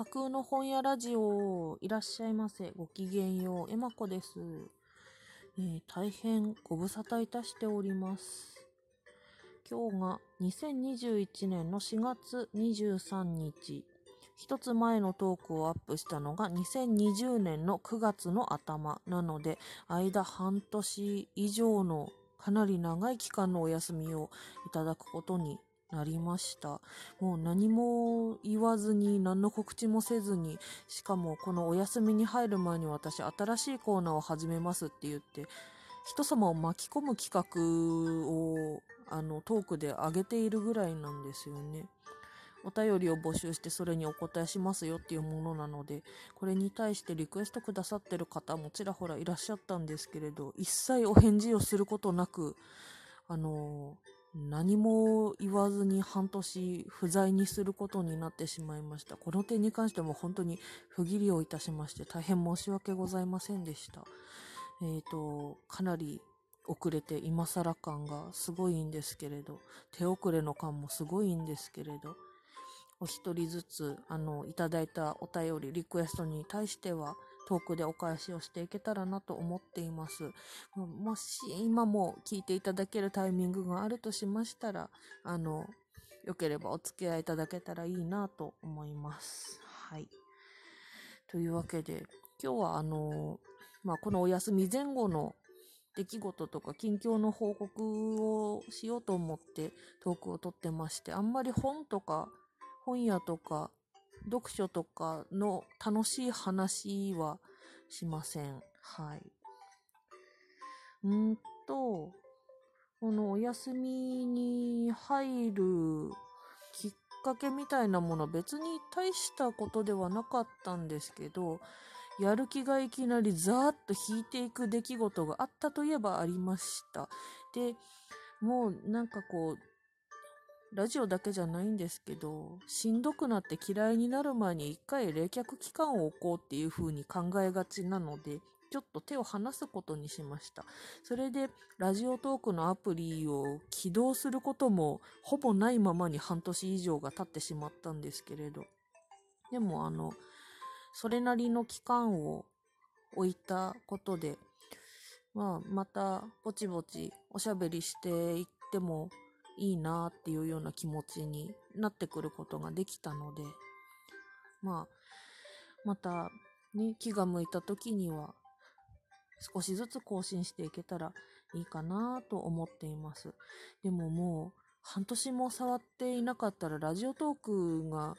架空の本屋ラジオ、いらっしゃいませ。ごきげんよう、えまこです。えー、大変ご無沙汰いたしております。今日が2021年の4月23日。一つ前のトークをアップしたのが2020年の9月の頭なので、間半年以上のかなり長い期間のお休みをいただくことになりました。もう何も言わずに、何の告知もせずに、しかもこのお休みに入る前に私、新しいコーナーを始めますって言って、人様を巻き込む企画を、あの、トークで上げているぐらいなんですよね。お便りを募集してそれにお答えしますよっていうものなので、これに対してリクエストくださってる方もちらほらいらっしゃったんですけれど、一切お返事をすることなく、あの何も言わずに半年不在にすることになってしまいました。この点に関しても本当に不義理をいたしまして大変申し訳ございませんでした。えっ、ー、と、かなり遅れて今更感がすごいんですけれど、手遅れの感もすごいんですけれど、お一人ずつ、あの、いただいたお便り、リクエストに対しては、トークでお返しをしていけたらなと思っています。もし今も聞いていただけるタイミングがあるとしましたら、あの、よければお付き合いいただけたらいいなと思います。はい。というわけで、今日はあの、まあ、このお休み前後の出来事とか近況の報告をしようと思ってトークをとってまして、あんまり本とか本屋とか読書とかの楽しい話はしません。はい。うんと、このお休みに入るきっかけみたいなもの別に大したことではなかったんですけど、やる気がいきなりザーッと引いていく出来事があったといえばありました。で、もうなんかこう、ラジオだけじゃないんですけど、しんどくなって嫌いになる前に一回冷却期間を置こうっていう風に考えがちなので、ちょっと手を離すことにしました。それで、ラジオトークのアプリを起動することも、ほぼないままに半年以上が経ってしまったんですけれど。でも、あの、それなりの期間を置いたことで、まあ、また、ぼちぼちおしゃべりしていってもいいなっていうような気持ちになってくることができたので、まあ、またね、気が向いた時には少しずつ更新していけたらいいかなと思っています。でももう半年も触っていなかったらラジオトークが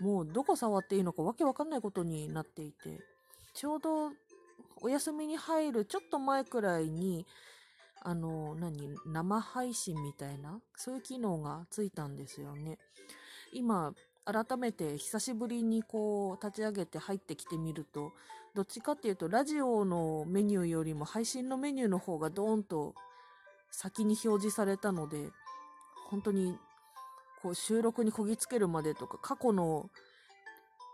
もうどこ触っていいのかわけわかんないことになっていて、ちょうどお休みに入るちょっと前くらいにあの、何、生配信みたいな、そういう機能がついたんですよね。今、改めて久しぶりにこう立ち上げて入ってきてみると、どっちかっていうとラジオのメニューよりも配信のメニューの方がドーンと先に表示されたので、本当にこう収録にこぎつけるまでとか過去の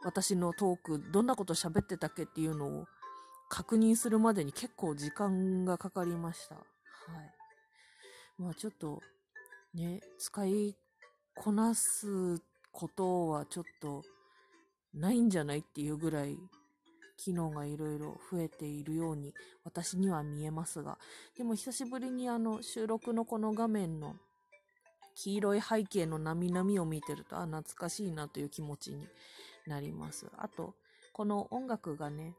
私のトークどんなこと喋ってたっけっていうのを確認するまでに結構時間がかかりました。はい。まあちょっと、ね、使いこなすことはちょっとないんじゃないっていうぐらい機能がいろいろ増えているように私には見えますが、でも久しぶりにあの収録のこの画面の黄色い背景のなみなみを見てると、あ、懐かしいなという気持ちになります。あと、この音楽がね、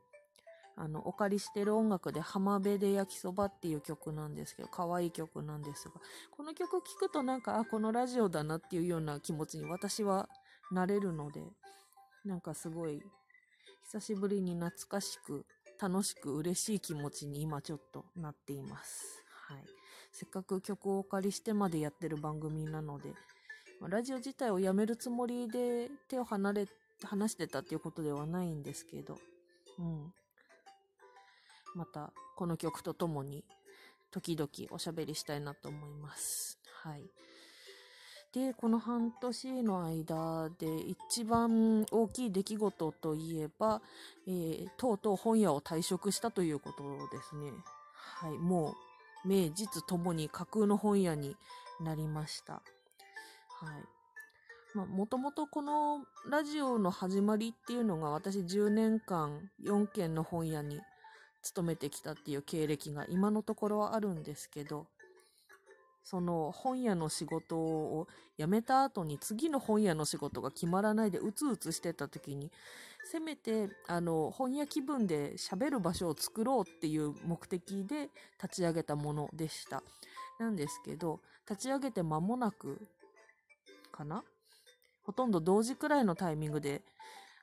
あの、お借りしてる音楽で浜辺で焼きそばっていう曲なんですけど、可愛い曲なんですが、この曲聴くとなんか、あ、このラジオだなっていうような気持ちに私はなれるので、なんかすごい、久しぶりに懐かしく、楽しく嬉しい気持ちに今ちょっとなっています。はい。せっかく曲をお借りしてまでやってる番組なので、ラジオ自体をやめるつもりで手を離れ、離してたっていうことではないんですけど、うん。またこの曲とともに時々おしゃべりしたいなと思います。はい。で、この半年の間で一番大きい出来事といえば、えー、とうとう本屋を退職したということですね。はい。もう、名実ともに架空の本屋になりました。はい。まあ、もともとこのラジオの始まりっていうのが私10年間4軒の本屋に勤めてきたっていう経歴が今のところはあるんですけど、その本屋の仕事を辞めた後に次の本屋の仕事が決まらないでうつうつしてた時に、せめてあの本屋気分で喋る場所を作ろうっていう目的で立ち上げたものでした。なんですけど、立ち上げて間もなくかな？ほとんど同時くらいのタイミングで、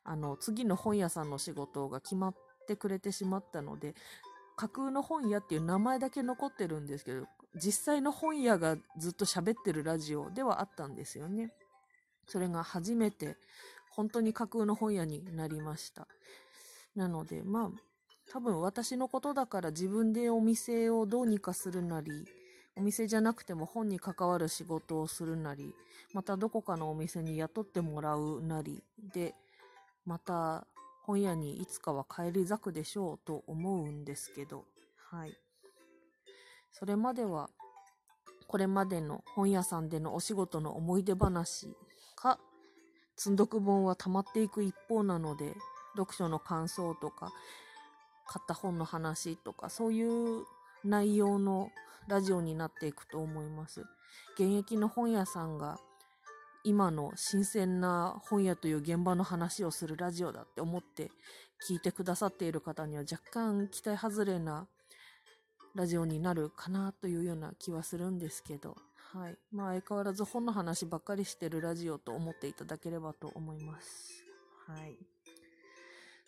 あの、次の本屋さんの仕事が決まってくれてしまったので、架空の本屋っていう名前だけ残ってるんですけど、実際の本屋がずっと喋ってるラジオではあったんですよね。それが初めて本当に架空の本屋になりました。なので、まあ、多分私のことだから自分でお店をどうにかするなり、お店じゃなくても本に関わる仕事をするなり、またどこかのお店に雇ってもらうなりで、また本屋にいつかは帰り咲くでしょうと思うんですけど、はい。それまでは、これまでの本屋さんでのお仕事の思い出話か、積んどく本は溜まっていく一方なので、読書の感想とか、買った本の話とか、そういう内容のラジオになっていくと思います。現役の本屋さんが今の新鮮な本屋という現場の話をするラジオだって思って聞いてくださっている方には若干期待外れなラジオになるかなというような気はするんですけど、はい。まあ相変わらず本の話ばっかりしてるラジオと思っていただければと思います。はい。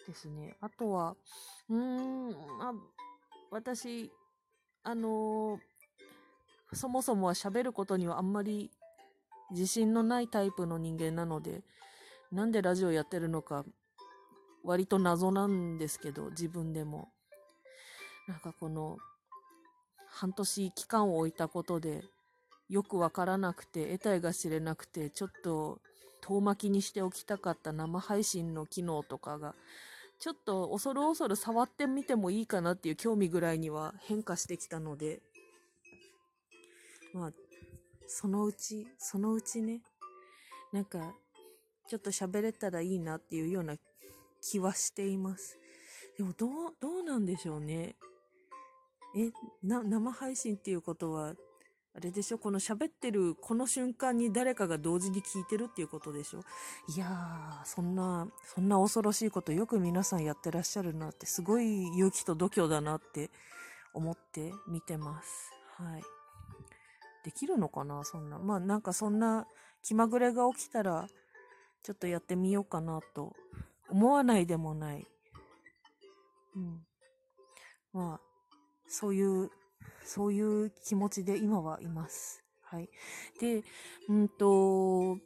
ですね。あとは、うーん、まあ、私、あのー、そもそもは喋ることにはあんまり自信のないタイプの人間なので、なんでラジオやってるのか、割と謎なんですけど、自分でも。なんかこの、半年期間を置いたことで、よくわからなくて、得体が知れなくて、ちょっと遠巻きにしておきたかった生配信の機能とかが、ちょっと恐る恐る触ってみてもいいかなっていう興味ぐらいには変化してきたので、まあ、そのうち、そのうちね、なんか、ちょっと喋れたらいいなっていうような気はしています。でも、どう、どうなんでしょうね。え、な、生配信っていうことは、あれでしょ？この喋ってるこの瞬間に誰かが同時に聞いてるっていうことでしょ？いやー、そんな、そんな恐ろしいことよく皆さんやってらっしゃるなって、すごい勇気と度胸だなって思って見てます。はい。できるのかなそんな。まあなんかそんな気まぐれが起きたら、ちょっとやってみようかなと思わないでもない。うん。まあ、そういうそういう気持ちで今はいます。はい。で、うんと、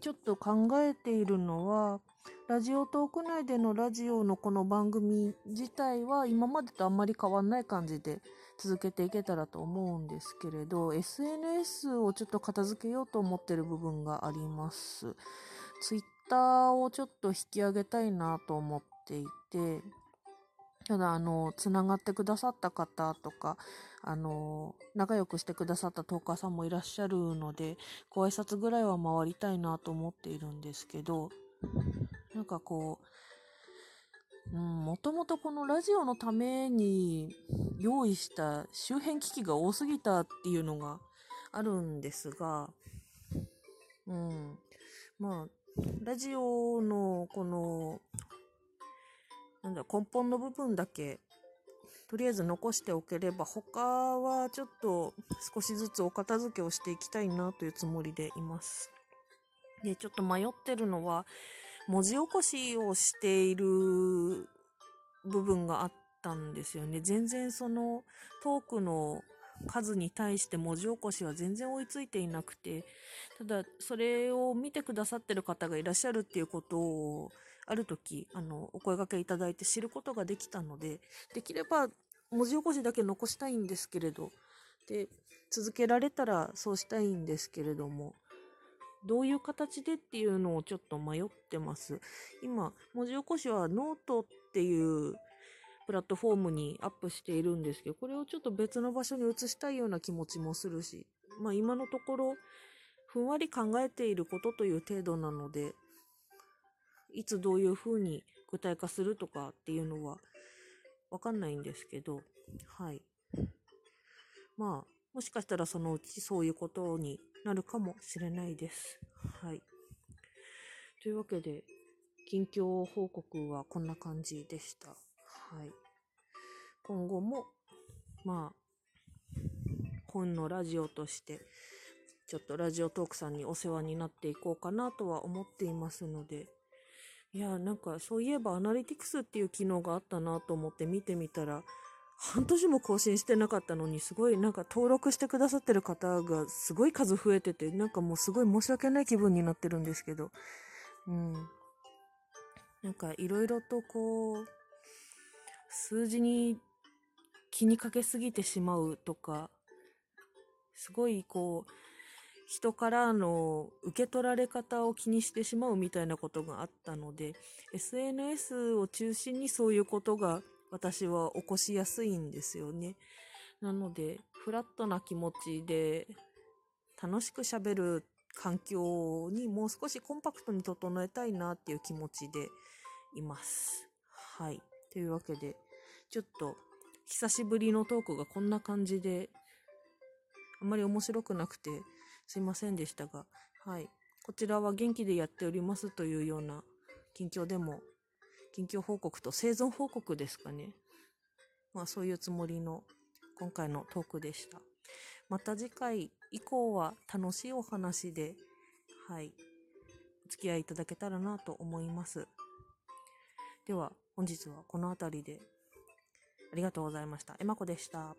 ちょっと考えているのは、ラジオトーク内でのラジオのこの番組自体は今までとあんまり変わんない感じで続けていけたらと思うんですけれど、SNS をちょっと片付けようと思ってる部分があります。Twitter をちょっと引き上げたいなと思っていて、ただ、あの、つながってくださった方とか、あの、仲良くしてくださったトーカーさんもいらっしゃるので、ご挨拶ぐらいは回りたいなと思っているんですけど、なんかこう、うん、もともとこのラジオのために用意した周辺機器が多すぎたっていうのがあるんですが、うん、まあ、ラジオのこの、なんだ、根本の部分だけとりあえず残しておければ、他はちょっと少しずつお片付けをしていきたいなというつもりでいます。で、ちょっと迷ってるのは、文字起こしをしている部分があったんですよね。全然そのトークの数に対して文字起こしは全然追いついていなくて、ただそれを見てくださってる方がいらっしゃるっていうことをある時、あの、お声掛けいただいて知ることができたので、できれば文字起こしだけ残したいんですけれど、で、続けられたらそうしたいんですけれども、どういう形でっていうのをちょっと迷ってます。今、文字起こしはノートっていうプラットフォームにアップしているんですけど、これをちょっと別の場所に移したいような気持ちもするし、まあ今のところ、ふんわり考えていることという程度なので、いつどういうふうに具体化するとかっていうのはわかんないんですけど、はい。まあ、もしかしたらそのうちそういうことになるかもしれないです。はい。というわけで、近況報告はこんな感じでした。はい。今後も、まあ、本のラジオとして、ちょっとラジオトークさんにお世話になっていこうかなとは思っていますので、いや、なんかそういえばアナリティクスっていう機能があったなと思って見てみたら、半年も更新してなかったのに、すごいなんか登録してくださってる方がすごい数増えてて、なんかもうすごい申し訳ない気分になってるんですけど、うん。なんかいろいろとこう、数字に気にかけすぎてしまうとか、すごいこう、人からの受け取られ方を気にしてしまうみたいなことがあったので、SNS を中心にそういうことが私は起こしやすいんですよね。なので、フラットな気持ちで楽しく喋る環境にもう少しコンパクトに整えたいなっていう気持ちでいます。はい。というわけで、ちょっと久しぶりのトークがこんな感じで、あまり面白くなくてすいませんでしたが、はい。こちらは元気でやっておりますというような近況でも近況報告と生存報告ですかね。まあそういうつもりの今回のトークでした。また次回以降は楽しいお話で、はい、お付き合いいただけたらなと思います。では本日はこの辺りでありがとうございました。えまこでした。